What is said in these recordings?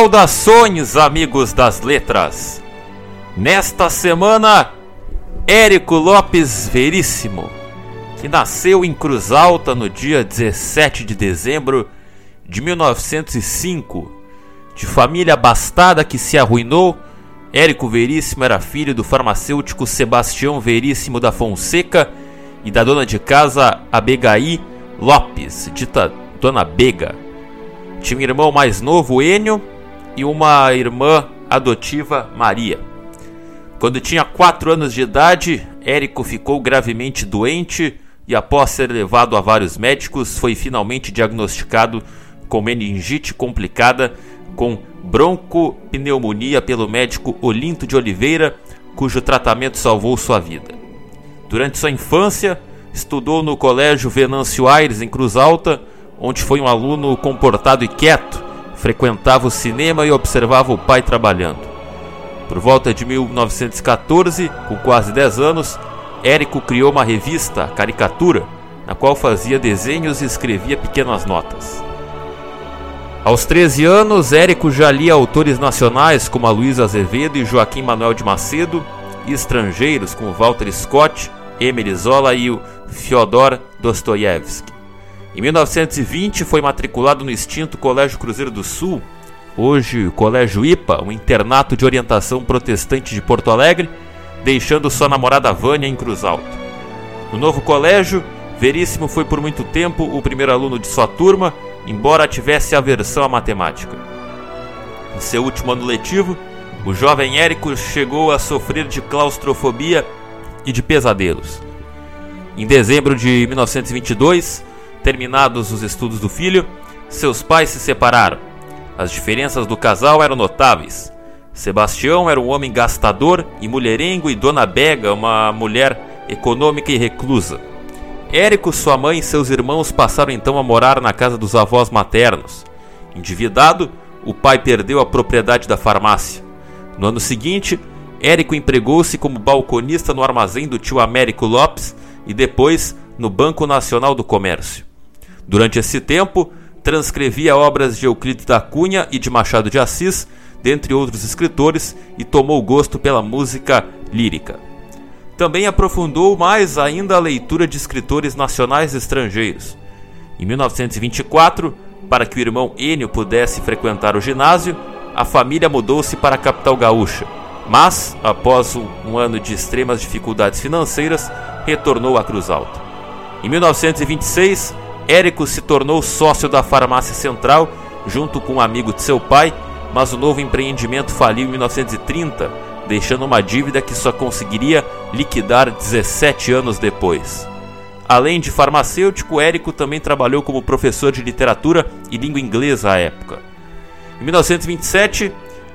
Saudações, amigos das letras! Nesta semana, Érico Lopes Veríssimo, que nasceu em Cruz Alta no dia 17 de dezembro de 1905, de família abastada que se arruinou, Érico Veríssimo era filho do farmacêutico Sebastião Veríssimo da Fonseca e da dona de casa Abegaí Lopes, dita Dona Bega. Tinha um irmão mais novo, Enio, e uma irmã adotiva, Maria. Quando tinha 4 anos de idade, Érico ficou gravemente doente e, após ser levado a vários médicos, foi finalmente diagnosticado com meningite complicada com broncopneumonia pelo médico Olinto de Oliveira, cujo tratamento salvou sua vida. Durante sua infância, estudou no Colégio Venâncio Aires, em Cruz Alta, onde foi um aluno comportado e quieto, frequentava o cinema e observava o pai trabalhando. Por volta de 1914, com quase 10 anos, Érico criou uma revista, Caricatura, na qual fazia desenhos e escrevia pequenas notas. Aos 13 anos, Érico já lia autores nacionais como a Luiz Azevedo e Joaquim Manuel de Macedo, e estrangeiros como Walter Scott, Emily Zola e o Fyodor Dostoiévski. Em 1920 foi matriculado no extinto Colégio Cruzeiro do Sul, hoje o Colégio IPA, um internato de orientação protestante de Porto Alegre, deixando sua namorada Vânia em Cruz Alta. No novo colégio, Veríssimo foi por muito tempo o primeiro aluno de sua turma, embora tivesse aversão à matemática. Em seu último ano letivo, o jovem Érico chegou a sofrer de claustrofobia e de pesadelos. Em dezembro de 1922, Terminados os estudos do filho, seus pais se separaram. As diferenças do casal eram notáveis. Sebastião era um homem gastador e mulherengo e Dona Bega uma mulher econômica e reclusa. Érico, sua mãe e seus irmãos passaram então a morar na casa dos avós maternos. Endividado, o pai perdeu a propriedade da farmácia. No ano seguinte, Érico empregou-se como balconista no armazém do tio Américo Lopes e depois no Banco Nacional do Comércio. Durante esse tempo, transcrevia obras de Euclides da Cunha e de Machado de Assis, dentre outros escritores, e tomou gosto pela música lírica. Também aprofundou mais ainda a leitura de escritores nacionais e estrangeiros. Em 1924, para que o irmão Enio pudesse frequentar o ginásio, a família mudou-se para a capital gaúcha, mas, após um ano de extremas dificuldades financeiras, retornou a Cruz Alta. Em 1926, Érico se tornou sócio da Farmácia Central junto com um amigo de seu pai, mas o novo empreendimento faliu em 1930, deixando uma dívida que só conseguiria liquidar 17 anos depois. Além de farmacêutico, Érico também trabalhou como professor de literatura e língua inglesa à época. Em 1927,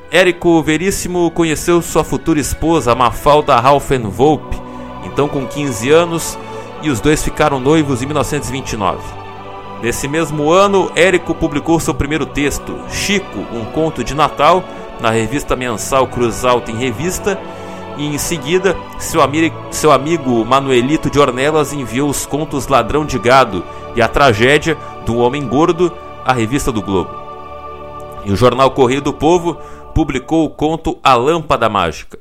Érico Veríssimo conheceu sua futura esposa, Mafalda Rauffenvolpe, então com 15 anos, e os dois ficaram noivos em 1929. Nesse mesmo ano, Érico publicou seu primeiro texto, Chico, um conto de Natal, na revista mensal Cruz Alta em Revista, e em seguida, seu, seu amigo Manuelito de Ornelas enviou os contos Ladrão de Gado e a Tragédia do Homem Gordo à revista do Globo. E o jornal Correio do Povo publicou o conto A Lâmpada Mágica.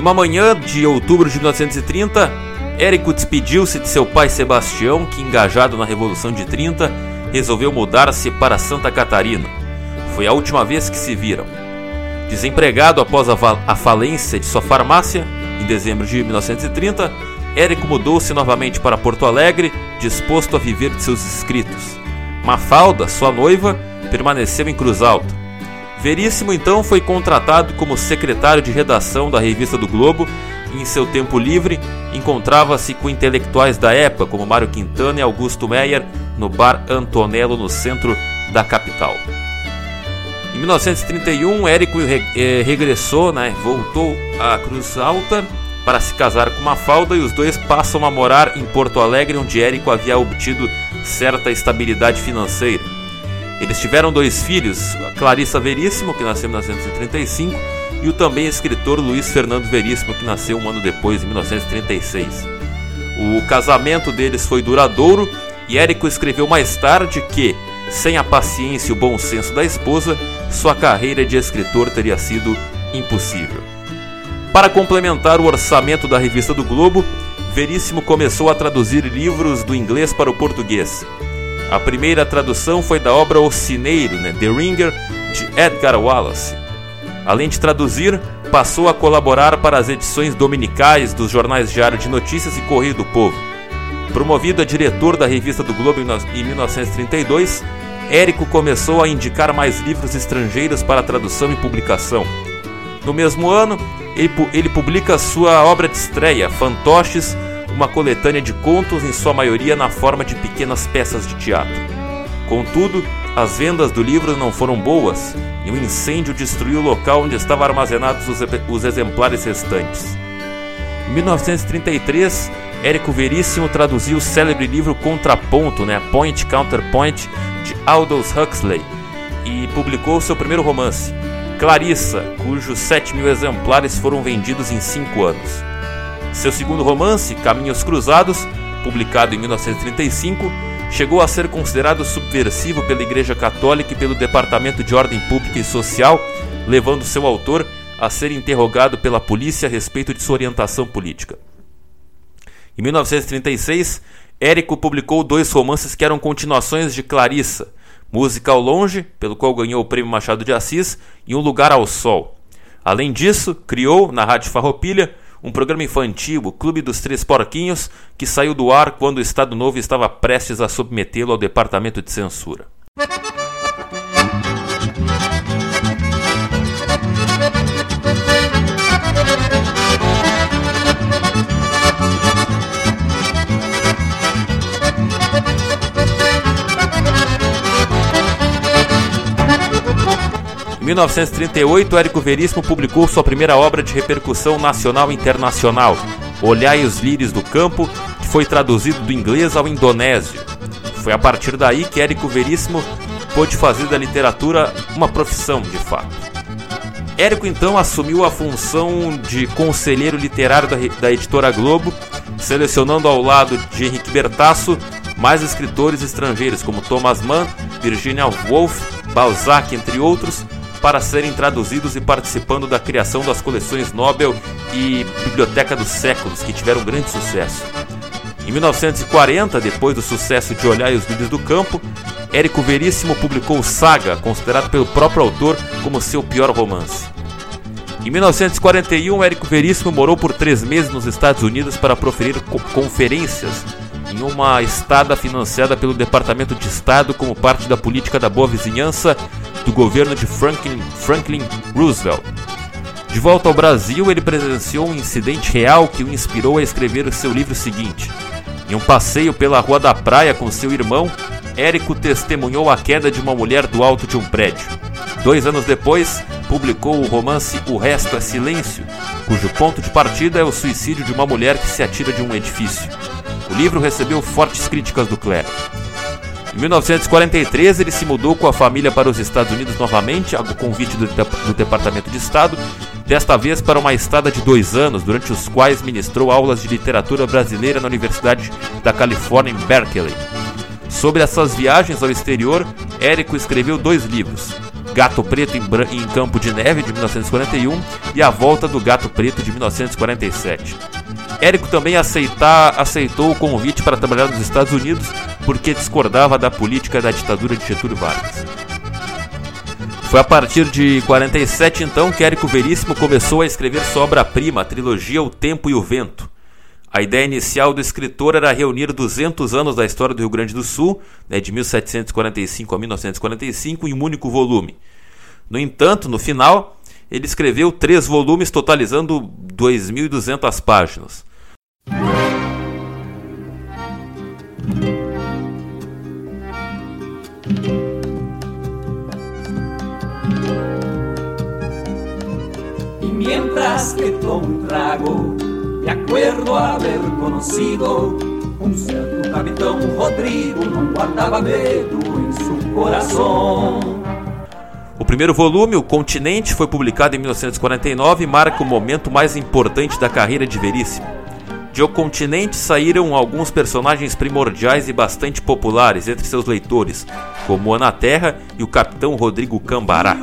Em uma manhã de outubro de 1930, Érico despediu-se de seu pai Sebastião, que, engajado na Revolução de 30, resolveu mudar-se para Santa Catarina. Foi a última vez que se viram. Desempregado após a, a falência de sua farmácia, em dezembro de 1930, Érico mudou-se novamente para Porto Alegre, disposto a viver de seus escritos. Mafalda, sua noiva, permaneceu em Cruz Alta. Veríssimo então foi contratado como secretário de redação da revista do Globo e em seu tempo livre encontrava-se com intelectuais da época como Mário Quintana e Augusto Meyer no bar Antonello no centro da capital. Em 1931, Érico eh, regressou, né, voltou à Cruz Alta para se casar com Mafalda e os dois passam a morar em Porto Alegre, onde Érico havia obtido certa estabilidade financeira. Eles tiveram dois filhos, Clarissa Veríssimo, que nasceu em 1935, e o também escritor Luiz Fernando Veríssimo, que nasceu um ano depois, em 1936. O casamento deles foi duradouro e Érico escreveu mais tarde que, sem a paciência e o bom senso da esposa, sua carreira de escritor teria sido impossível. Para complementar o orçamento da revista do Globo, Veríssimo começou a traduzir livros do inglês para o português. A primeira tradução foi da obra O Cineiro, né, The Ringer, de Edgar Wallace. Além de traduzir, passou a colaborar para as edições dominicais dos jornais Diário de Notícias e Correio do Povo. Promovido a diretor da revista do Globo em 1932, Érico começou a indicar mais livros estrangeiros para tradução e publicação. No mesmo ano, ele, ele publica sua obra de estreia, Fantoches, uma coletânea de contos, em sua maioria na forma de pequenas peças de teatro. Contudo, as vendas do livro não foram boas e um incêndio destruiu o local onde estavam armazenados os, os exemplares restantes. Em 1933, Érico Veríssimo traduziu o célebre livro Contraponto, né, Point Counterpoint, de Aldous Huxley, e publicou seu primeiro romance, Clarissa, cujos 7 mil exemplares foram vendidos em 5 anos. Seu segundo romance, Caminhos Cruzados, publicado em 1935, chegou a ser considerado subversivo pela Igreja Católica e pelo Departamento de Ordem Pública e Social, levando seu autor a ser interrogado pela polícia a respeito de sua orientação política. Em 1936, Érico publicou dois romances que eram continuações de Clarissa, Música ao Longe, pelo qual ganhou o Prêmio Machado de Assis, e Um Lugar ao Sol. Além disso, criou, na Rádio Farroupilha, um programa infantil, o Clube dos Três Porquinhos, que saiu do ar quando o Estado Novo estava prestes a submetê-lo ao Departamento de Censura. 1938, Érico Veríssimo publicou sua primeira obra de repercussão nacional e internacional, Olhai os Lírios do Campo, que foi traduzido do inglês ao indonésio. Foi a partir daí que Érico Veríssimo pôde fazer da literatura uma profissão de fato. Érico então assumiu a função de conselheiro literário da, da editora Globo, selecionando ao lado de Henrique Bertasso mais escritores estrangeiros como Thomas Mann, Virginia Woolf, Balzac, entre outros, para serem traduzidos e participando da criação das coleções Nobel e Biblioteca dos Séculos, que tiveram grande sucesso. Em 1940, depois do sucesso de Olhar os Lírios do Campo, Érico Veríssimo publicou Saga, considerado pelo próprio autor como seu pior romance. Em 1941, Érico Veríssimo morou por três meses nos Estados Unidos para proferir co conferências em uma estada financiada pelo Departamento de Estado como parte da política da boa vizinhança do governo de Franklin, Franklin Roosevelt. De volta ao Brasil, ele presenciou um incidente real que o inspirou a escrever o seu livro seguinte. Em um passeio pela Rua da Praia com seu irmão, Érico testemunhou a queda de uma mulher do alto de um prédio. Dois anos depois, publicou o romance O Resto é Silêncio, cujo ponto de partida é o suicídio de uma mulher que se atira de um edifício. O livro recebeu fortes críticas do clero. Em 1943, ele se mudou com a família para os Estados Unidos novamente, a convite do, do Departamento de Estado, desta vez para uma estada de dois anos, durante os quais ministrou aulas de literatura brasileira na Universidade da Califórnia em Berkeley. Sobre essas viagens ao exterior, Érico escreveu dois livros: Gato Preto em, em Campo de Neve, de 1941, e A Volta do Gato Preto, de 1947. Érico também aceitar, aceitou o convite para trabalhar nos Estados Unidos porque discordava da política da ditadura de Getúlio Vargas. Foi a partir de 47 então que Érico Veríssimo começou a escrever sua obra-prima, a trilogia O Tempo e o Vento. A ideia inicial do escritor era reunir 200 anos da história do Rio Grande do Sul, né, de 1745 a 1945, em um único volume. No entanto, no final, ele escreveu três volumes totalizando 2.200 páginas. Mientras que tomo un trago, me acuerdo haber conocido um certo capitão Rodrigo, não guardava medo em seu coração. O primeiro volume, O Continente, foi publicado em 1949 e marca o momento mais importante da carreira de Veríssimo. De O Continente saíram alguns personagens primordiais e bastante populares entre seus leitores, como Ana Terra e o Capitão Rodrigo Cambará.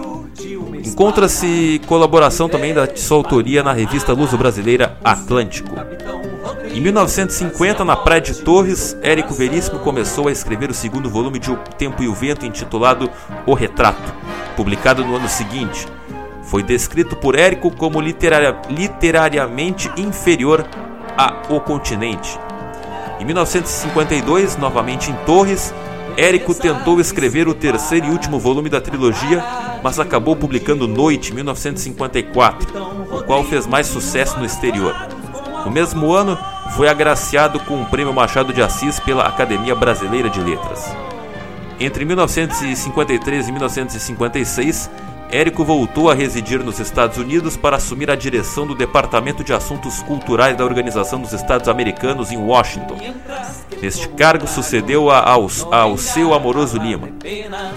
Encontra-se colaboração também da sua autoria na revista Luso-Brasileira Atlântico. Em 1950, na Praia de Torres, Érico Veríssimo começou a escrever o segundo volume de O Tempo e o Vento, intitulado O Retrato, publicado no ano seguinte. Foi descrito por Érico como literariamente inferior a O Continente. Em 1952, novamente em Torres, Érico tentou escrever o terceiro e último volume da trilogia, mas acabou publicando Noite, 1954, o qual fez mais sucesso no exterior. No mesmo ano, foi agraciado com o Prêmio Machado de Assis pela Academia Brasileira de Letras. Entre 1953 e 1956, Érico voltou a residir nos Estados Unidos para assumir a direção do Departamento de Assuntos Culturais da Organização dos Estados Americanos em Washington. Neste cargo sucedeu a, ao, ao seu Amoroso Lima.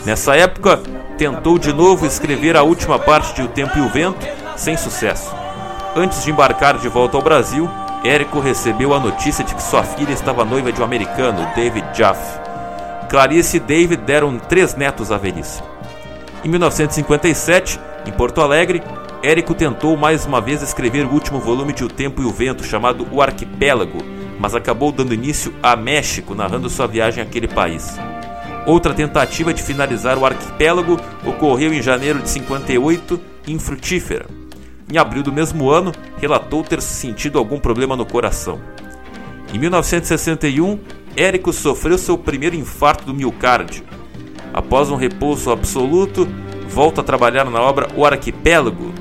Nessa época, tentou de novo escrever a última parte de O Tempo e o Vento, sem sucesso. Antes de embarcar de volta ao Brasil, Érico recebeu a notícia de que sua filha estava noiva de um americano, David Jaff. Clarice e David deram três netos a velhice. Em 1957, em Porto Alegre, Érico tentou mais uma vez escrever o último volume de O Tempo e o Vento, chamado O Arquipélago, mas acabou dando início a México, narrando sua viagem àquele país. Outra tentativa de finalizar o arquipélago ocorreu em janeiro de 58, infrutífera. Em abril do mesmo ano, relatou ter sentido algum problema no coração. Em 1961, Érico sofreu seu primeiro infarto do miocárdio. Após um repouso absoluto, volta a trabalhar na obra O Arquipélago.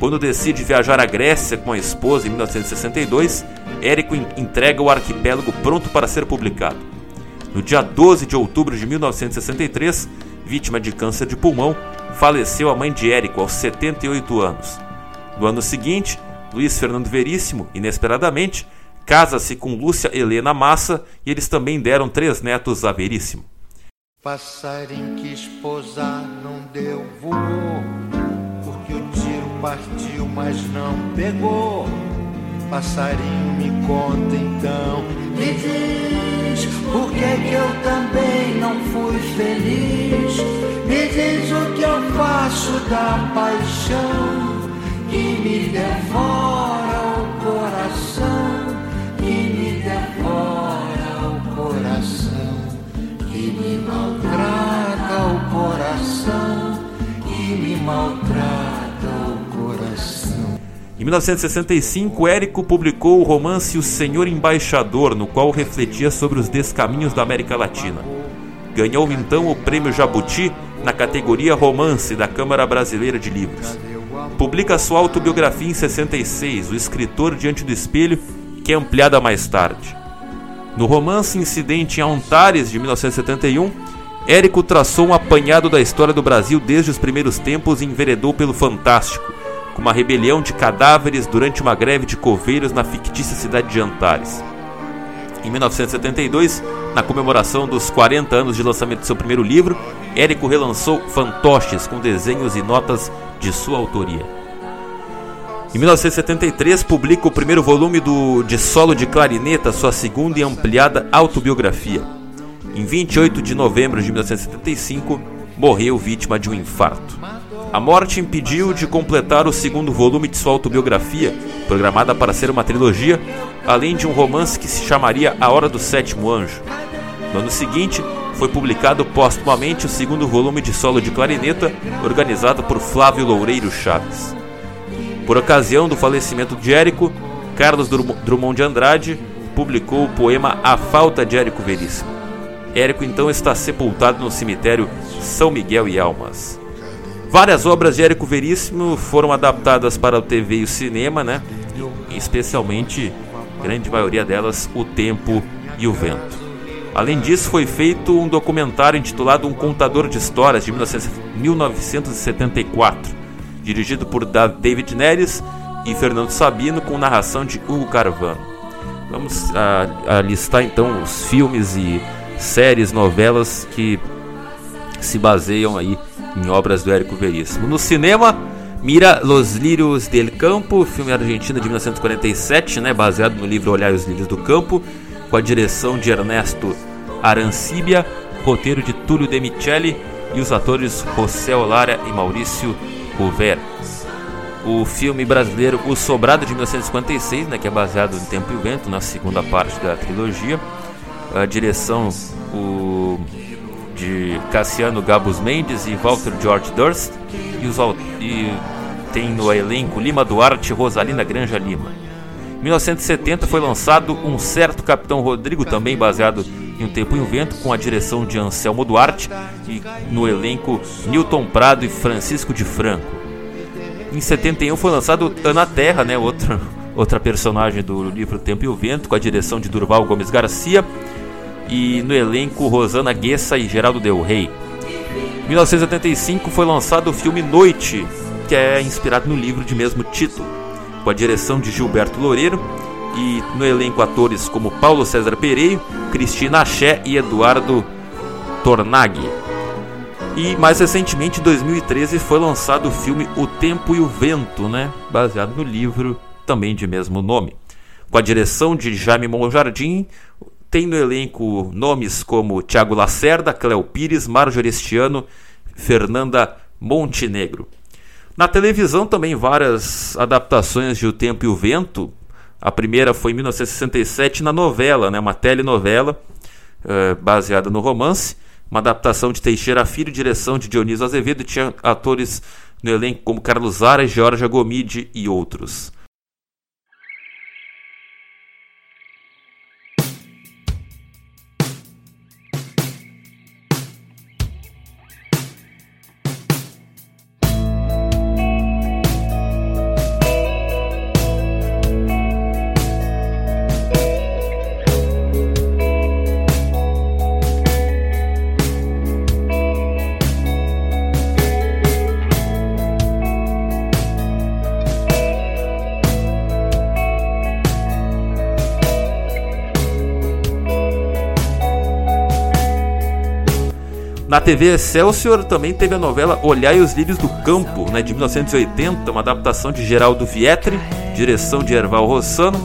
Quando decide viajar à Grécia com a esposa em 1962, Érico entrega o arquipélago pronto para ser publicado. No dia 12 de outubro de 1963, vítima de câncer de pulmão, faleceu a mãe de Érico aos 78 anos. No ano seguinte, Luiz Fernando Veríssimo, inesperadamente, casa-se com Lúcia Helena Massa e eles também deram três netos a Veríssimo. Passarinho que esposar não deu voou, porque o tiro partiu, mas não pegou. Passarinho me conta então, me diz por que, que eu também não fui feliz. Me diz o que eu faço da paixão que me devora o coração, que me maltrata o coração, que me maltrata o coração. Em 1965, Érico publicou o romance O Senhor Embaixador, no qual refletia sobre os descaminhos da América Latina. Ganhou então o Prêmio Jabuti na categoria Romance da Câmara Brasileira de Livros. Publica sua autobiografia em 66, O Escritor Diante do Espelho, que é ampliada mais tarde. No romance Incidente em Antares, de 1971, Érico traçou um apanhado da história do Brasil desde os primeiros tempos e enveredou pelo fantástico com uma rebelião de cadáveres durante uma greve de coveiros na fictícia cidade de Antares. Em 1972, na comemoração dos 40 anos de lançamento de seu primeiro livro, Érico relançou Fantoches com desenhos e notas de sua autoria. Em 1973, publica o primeiro volume do De Solo de Clarineta, sua segunda e ampliada autobiografia. Em 28 de novembro de 1975, morreu vítima de um infarto. A morte impediu de completar o segundo volume de sua autobiografia, programada para ser uma trilogia, além de um romance que se chamaria A Hora do Sétimo Anjo. No ano seguinte, foi publicado póstumamente o segundo volume de solo de clarineta, organizado por Flávio Loureiro Chaves. Por ocasião do falecimento de Érico, Carlos Drummond de Andrade publicou o poema A Falta de Érico Veríssimo. Érico então está sepultado no cemitério São Miguel e Almas. Várias obras de Érico Veríssimo foram adaptadas para o TV e o cinema, né? especialmente, grande maioria delas, O Tempo e o Vento. Além disso, foi feito um documentário intitulado Um Contador de Histórias, de 1974, dirigido por David Neres e Fernando Sabino, com narração de Hugo Carvano. Vamos a, a listar então os filmes e séries, novelas que se baseiam aí em obras do Érico Veríssimo. No cinema, Mira Los Lírios del Campo, filme argentino de 1947, né, baseado no livro Olhar os Lírios do Campo, com a direção de Ernesto Arancibia, roteiro de Túlio De Micheli e os atores José Olara e Maurício O filme brasileiro O Sobrado de 1956, né, que é baseado em Tempo e Vento, na segunda parte da trilogia. A direção o de Cassiano Gabus Mendes e Walter George Durst e, os, e tem no elenco Lima Duarte e Rosalina Granja Lima. Em 1970 foi lançado Um Certo Capitão Rodrigo, também baseado em Um Tempo e um Vento, com a direção de Anselmo Duarte e no elenco Newton Prado e Francisco de Franco. Em 71 foi lançado Ana Terra, né, outra, outra personagem do livro Tempo e o Vento, com a direção de Durval Gomes Garcia e no elenco Rosana Guessa e Geraldo Del Rey. Em 1985 foi lançado o filme Noite, que é inspirado no livro de mesmo título, com a direção de Gilberto Loureiro e no elenco atores como Paulo César Pereiro, Cristina Axé e Eduardo Tornaghi. E mais recentemente, em 2013, foi lançado o filme O Tempo e o Vento, né? baseado no livro também de mesmo nome. Com a direção de Jaime Monjardim, tem no elenco nomes como Tiago Lacerda, Cléo Pires, Marjorie Estiano, Fernanda Montenegro. Na televisão também várias adaptações de O Tempo e o Vento. A primeira foi em 1967 na novela, né, uma telenovela é, baseada no romance. Uma adaptação de Teixeira Filho, direção de Dionísio Azevedo, tinha atores no elenco como Carlos Zara, Georgia Gomide e outros. Na TV Excelsior também teve a novela Olhai os Lírios do Campo, né, de 1980, uma adaptação de Geraldo Vietri, direção de Erval Rossano,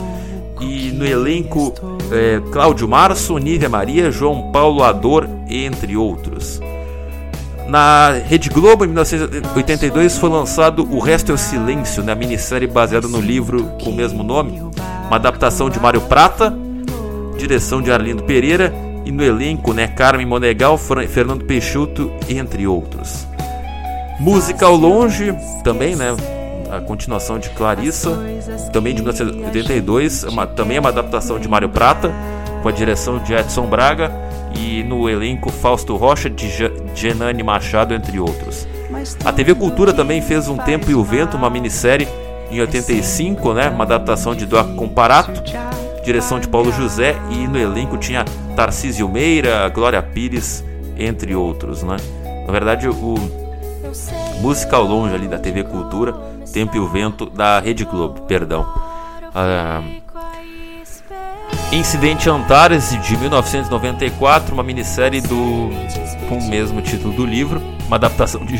e no elenco é, Cláudio Março, Nívia Maria, João Paulo Ador, entre outros. Na Rede Globo, em 1982, foi lançado O Resto é o Silêncio, né, minissérie baseada no livro com o mesmo nome, uma adaptação de Mário Prata, direção de Arlindo Pereira e no elenco, né, Carmen Monegal, Fernando Peixoto, entre outros. Música ao longe, também, né, a continuação de Clarissa, também de 1982, uma, também é uma adaptação de Mário Prata, com a direção de Edson Braga e no elenco Fausto Rocha, de Genani Machado, entre outros. A TV Cultura também fez Um Tempo e o Vento, uma minissérie em 85, né, uma adaptação de Doc Comparato, direção de Paulo José e no elenco tinha Tarcísio Meira, Glória Pires, entre outros, né? Na verdade, o Música ao Longe ali da TV Cultura, Tempo e o Vento da Rede Globo, perdão. Ah, Incidente Antares de 1994, uma minissérie do com o mesmo título do livro, uma adaptação de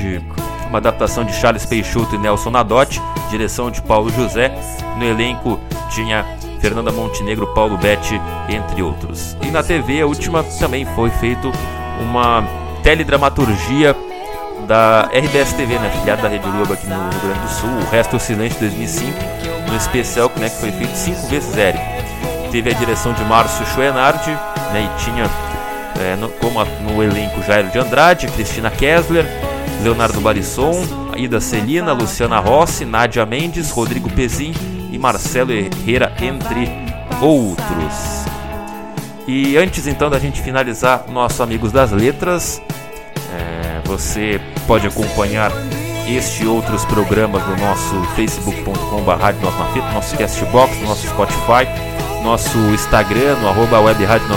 uma adaptação de Charles Peixoto e Nelson Nadotti, direção de Paulo José. No elenco tinha Fernanda Montenegro, Paulo Betti, entre outros. E na TV, a última também foi feito uma teledramaturgia da RBS TV, né, filiada da Rede Globo aqui no Rio Grande do Sul, O Resto Silêncio 2005, no especial né, que foi feito cinco vezes Eric. Teve a direção de Márcio Schoenardi, né, e tinha é, no, como a, no elenco Jairo de Andrade, Cristina Kessler, Leonardo Barisson, Ida Celina, Luciana Rossi, Nádia Mendes, Rodrigo Pezin e Marcelo Herrera, entre outros. E antes então da gente finalizar nosso Amigos das Letras, é, você pode acompanhar este e outros programas no nosso facebook.com.br, no nosso Castbox, no nosso Spotify, nosso Instagram, no arroba web Rádio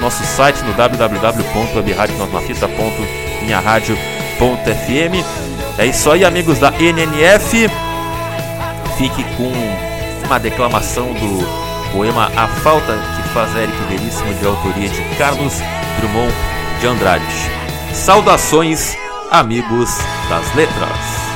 nosso site no www.webradionosmafita.minharadio.fm. É isso aí, amigos da NNF. Fique com uma declamação do poema A Falta que faz Eric Veríssimo, de autoria de Carlos Drummond de Andrade. Saudações, amigos das letras.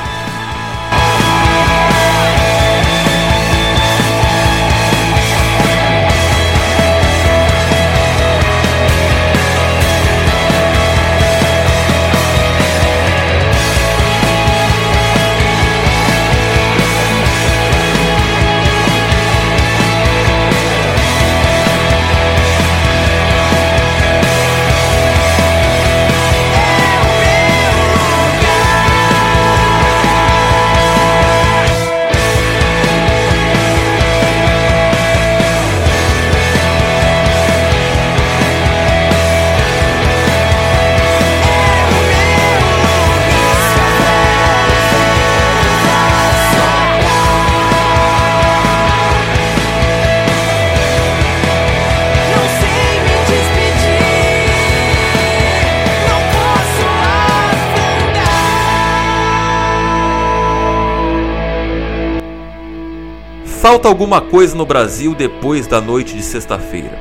Falta alguma coisa no Brasil depois da noite de sexta-feira.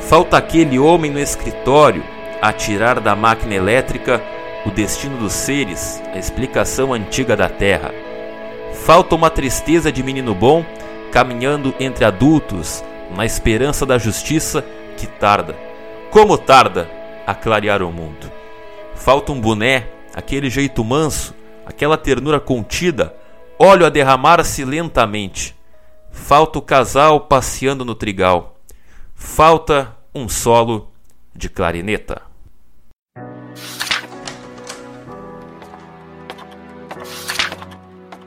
Falta aquele homem no escritório a tirar da máquina elétrica o destino dos seres, a explicação antiga da Terra. Falta uma tristeza de menino bom caminhando entre adultos na esperança da justiça que tarda, como tarda, a clarear o mundo. Falta um boné, aquele jeito manso, aquela ternura contida, óleo a derramar-se lentamente Falta o casal passeando no trigal. Falta um solo de clarineta.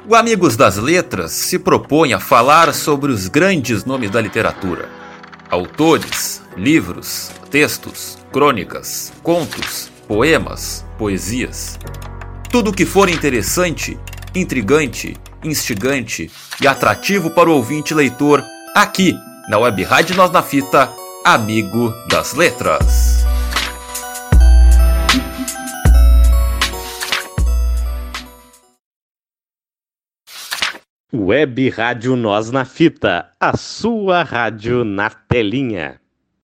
O Amigos das Letras se propõe a falar sobre os grandes nomes da literatura. Autores, livros, textos, crônicas, contos, poemas, poesias. Tudo que for interessante, intrigante instigante e atrativo para o ouvinte leitor aqui na Web Rádio Nós na Fita, amigo das letras. Web Rádio Nós na Fita, a sua rádio na telinha.